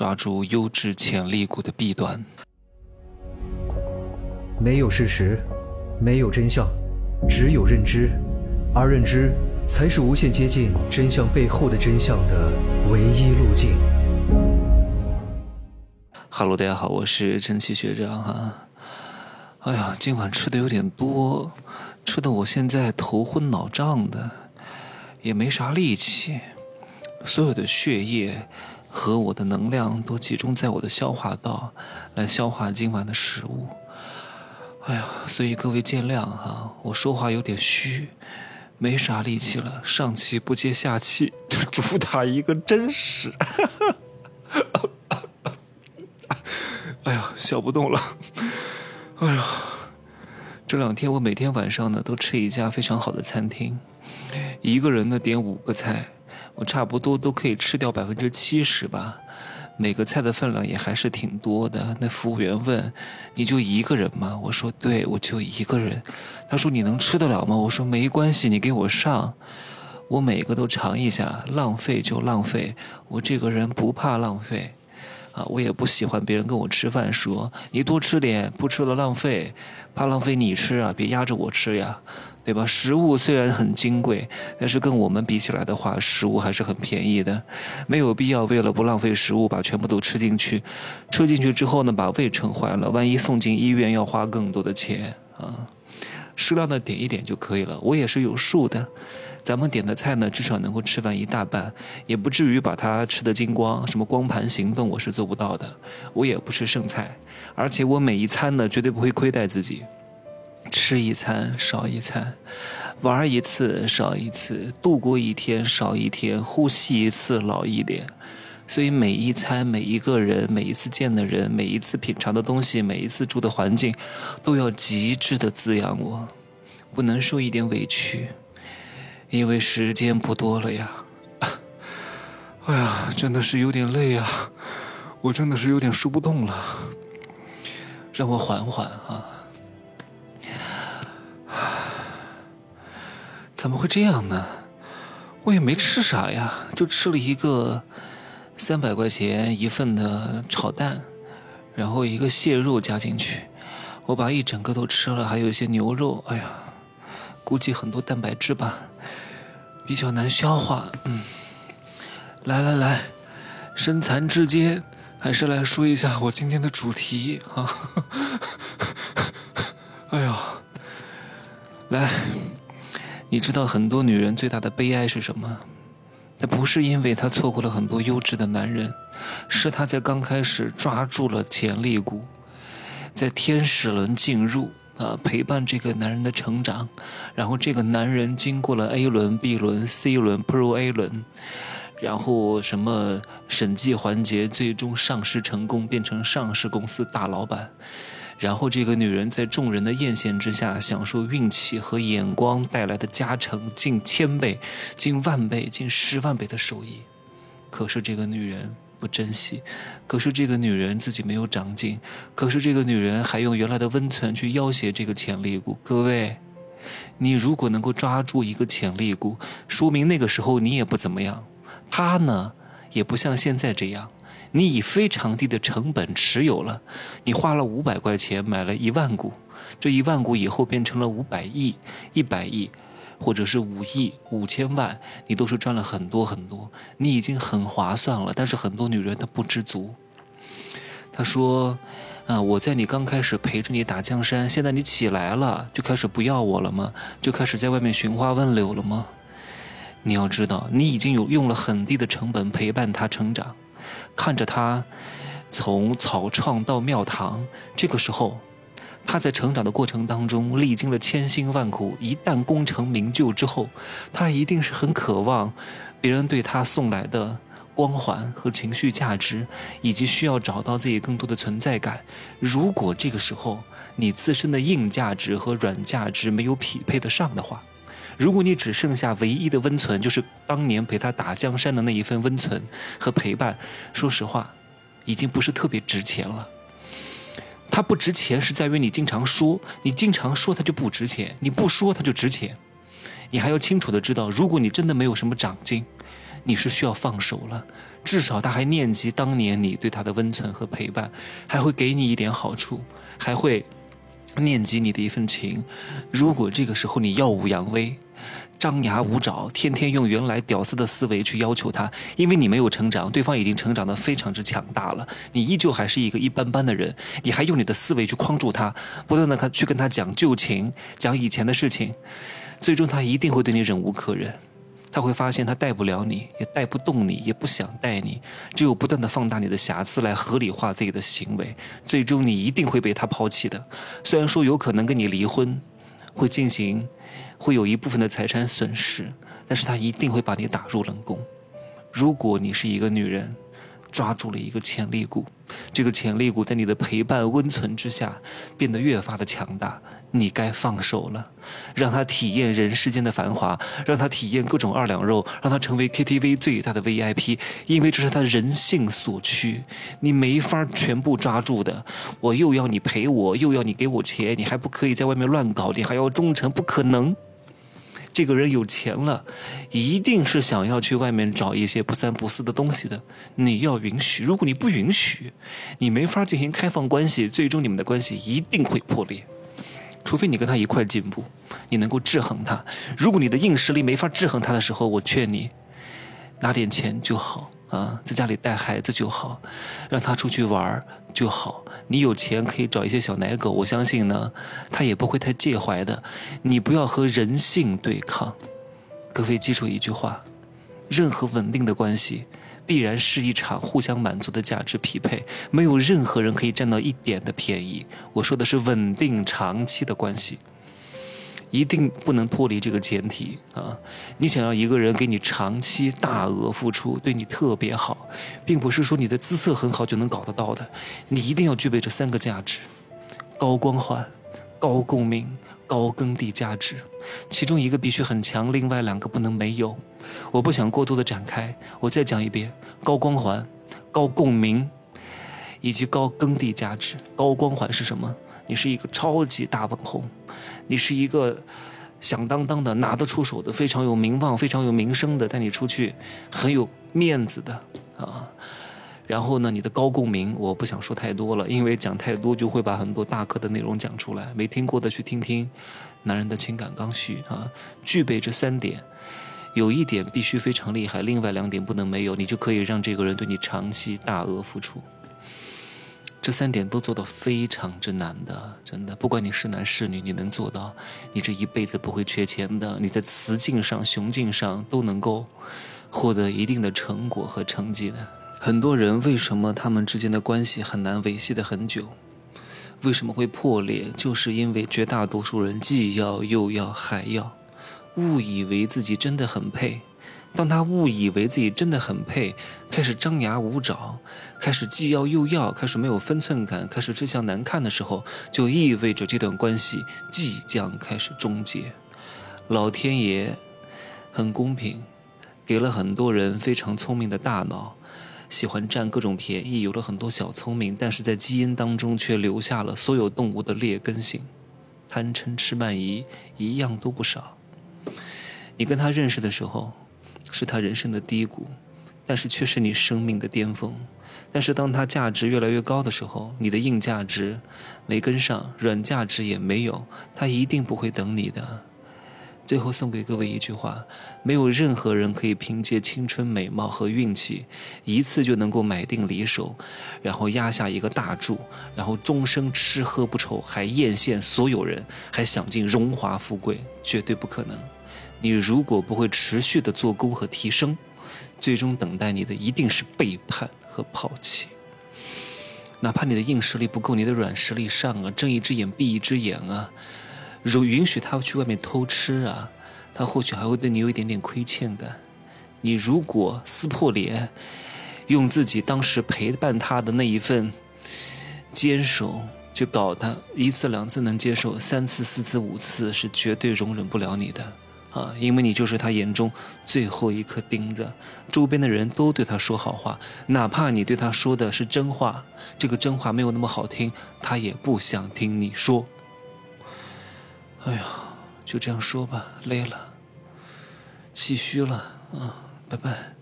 抓住优质潜力股的弊端。没有事实，没有真相，只有认知，而认知才是无限接近真相背后的真相的唯一路径。Hello，大家好，我是蒸汽学长哈。哎呀，今晚吃的有点多，吃的我现在头昏脑胀的，也没啥力气，所有的血液。和我的能量都集中在我的消化道，来消化今晚的食物。哎呀，所以各位见谅哈，我说话有点虚，没啥力气了。上气不接下气，主打一个真实。哎呀，笑不动了。哎呀，这两天我每天晚上呢都吃一家非常好的餐厅，一个人呢点五个菜。我差不多都可以吃掉百分之七十吧，每个菜的分量也还是挺多的。那服务员问：“你就一个人吗？”我说：“对，我就一个人。”他说：“你能吃得了吗？”我说：“没关系，你给我上，我每个都尝一下，浪费就浪费。我这个人不怕浪费，啊，我也不喜欢别人跟我吃饭说你多吃点，不吃了浪费，怕浪费你吃啊，别压着我吃呀。”对吧？食物虽然很金贵，但是跟我们比起来的话，食物还是很便宜的，没有必要为了不浪费食物把全部都吃进去。吃进去之后呢，把胃撑坏了，万一送进医院要花更多的钱啊。适量的点一点就可以了，我也是有数的。咱们点的菜呢，至少能够吃完一大半，也不至于把它吃得精光。什么光盘行动我是做不到的，我也不吃剩菜，而且我每一餐呢，绝对不会亏待自己。吃一餐少一餐，玩一次少一次，度过一天少一天，呼吸一次老一点。所以每一餐、每一个人、每一次见的人、每一次品尝的东西、每一次住的环境，都要极致的滋养我，不能受一点委屈，因为时间不多了呀。哎呀，真的是有点累啊，我真的是有点说不动了，让我缓缓啊。怎么会这样呢？我也没吃啥呀，就吃了一个三百块钱一份的炒蛋，然后一个蟹肉加进去，我把一整个都吃了，还有一些牛肉。哎呀，估计很多蛋白质吧，比较难消化。嗯，来来来，身残志坚，还是来说一下我今天的主题啊。哎呀，来。你知道很多女人最大的悲哀是什么？那不是因为她错过了很多优质的男人，是她在刚开始抓住了潜力股，在天使轮进入啊，陪伴这个男人的成长，然后这个男人经过了 A 轮、B 轮、C 轮、Pro A 轮，然后什么审计环节，最终上市成功，变成上市公司大老板。然后这个女人在众人的艳羡之下，享受运气和眼光带来的加成，近千倍、近万倍、近十万倍的收益。可是这个女人不珍惜，可是这个女人自己没有长进，可是这个女人还用原来的温存去要挟这个潜力股。各位，你如果能够抓住一个潜力股，说明那个时候你也不怎么样，她呢也不像现在这样。你以非常低的成本持有了，你花了五百块钱买了一万股，这一万股以后变成了五百亿、一百亿，或者是五亿、五千万，你都是赚了很多很多，你已经很划算了。但是很多女人她不知足，她说：“啊，我在你刚开始陪着你打江山，现在你起来了，就开始不要我了吗？就开始在外面寻花问柳了吗？你要知道，你已经有用了很低的成本陪伴他成长。”看着他从草创到庙堂，这个时候，他在成长的过程当中历经了千辛万苦。一旦功成名就之后，他一定是很渴望别人对他送来的光环和情绪价值，以及需要找到自己更多的存在感。如果这个时候你自身的硬价值和软价值没有匹配得上的话，如果你只剩下唯一的温存，就是当年陪他打江山的那一份温存和陪伴，说实话，已经不是特别值钱了。它不值钱是在于你经常说，你经常说它就不值钱，你不说它就值钱。你还要清楚的知道，如果你真的没有什么长进，你是需要放手了。至少他还念及当年你对他的温存和陪伴，还会给你一点好处，还会念及你的一份情。如果这个时候你耀武扬威，张牙舞爪，天天用原来屌丝的思维去要求他，因为你没有成长，对方已经成长得非常之强大了，你依旧还是一个一般般的人，你还用你的思维去框住他，不断的他去跟他讲旧情，讲以前的事情，最终他一定会对你忍无可忍，他会发现他带不了你，也带不动你，也不想带你，只有不断的放大你的瑕疵来合理化自己的行为，最终你一定会被他抛弃的，虽然说有可能跟你离婚，会进行。会有一部分的财产损失，但是他一定会把你打入冷宫。如果你是一个女人，抓住了一个潜力股，这个潜力股在你的陪伴温存之下变得越发的强大，你该放手了，让他体验人世间的繁华，让他体验各种二两肉，让他成为 KTV 最大的 VIP，因为这是他人性所趋，你没法全部抓住的。我又要你陪我，又要你给我钱，你还不可以在外面乱搞，你还要忠诚，不可能。这个人有钱了，一定是想要去外面找一些不三不四的东西的。你要允许，如果你不允许，你没法进行开放关系，最终你们的关系一定会破裂。除非你跟他一块进步，你能够制衡他。如果你的硬实力没法制衡他的时候，我劝你拿点钱就好。啊，在家里带孩子就好，让他出去玩就好。你有钱可以找一些小奶狗，我相信呢，他也不会太介怀的。你不要和人性对抗。各位记住一句话：任何稳定的关系，必然是一场互相满足的价值匹配，没有任何人可以占到一点的便宜。我说的是稳定长期的关系。一定不能脱离这个前提啊！你想要一个人给你长期大额付出，对你特别好，并不是说你的姿色很好就能搞得到的。你一定要具备这三个价值：高光环、高共鸣、高耕地价值。其中一个必须很强，另外两个不能没有。我不想过多的展开，我再讲一遍：高光环、高共鸣以及高耕地价值。高光环是什么？你是一个超级大网红。你是一个响当当的、拿得出手的、非常有名望、非常有名声的，带你出去很有面子的啊。然后呢，你的高共鸣，我不想说太多了，因为讲太多就会把很多大课的内容讲出来。没听过的去听听，男人的情感刚需啊，具备这三点，有一点必须非常厉害，另外两点不能没有，你就可以让这个人对你长期大额付出。这三点都做到非常之难的，真的，不管你是男是女，你能做到，你这一辈子不会缺钱的。你在雌竞上、雄竞上都能够获得一定的成果和成绩的。很多人为什么他们之间的关系很难维系的很久？为什么会破裂？就是因为绝大多数人既要又要还要，误以为自己真的很配。当他误以为自己真的很配，开始张牙舞爪，开始既要又要，开始没有分寸感，开始吃相难看的时候，就意味着这段关系即将开始终结。老天爷很公平，给了很多人非常聪明的大脑，喜欢占各种便宜，有了很多小聪明，但是在基因当中却留下了所有动物的劣根性，贪嗔痴慢疑一样都不少。你跟他认识的时候。是他人生的低谷，但是却是你生命的巅峰。但是当他价值越来越高的时候，你的硬价值没跟上，软价值也没有，他一定不会等你的。最后送给各位一句话：没有任何人可以凭借青春、美貌和运气，一次就能够买定离手，然后压下一个大注，然后终生吃喝不愁，还艳羡所有人，还享尽荣华富贵，绝对不可能。你如果不会持续的做工和提升，最终等待你的一定是背叛和抛弃。哪怕你的硬实力不够，你的软实力上啊，睁一只眼闭一只眼啊，如允许他去外面偷吃啊，他或许还会对你有一点点亏欠感。你如果撕破脸，用自己当时陪伴他的那一份坚守去搞他，一次两次能接受，三次四次五次是绝对容忍不了你的。啊，因为你就是他眼中最后一颗钉子，周边的人都对他说好话，哪怕你对他说的是真话，这个真话没有那么好听，他也不想听你说。哎呀，就这样说吧，累了，气虚了，啊，拜拜。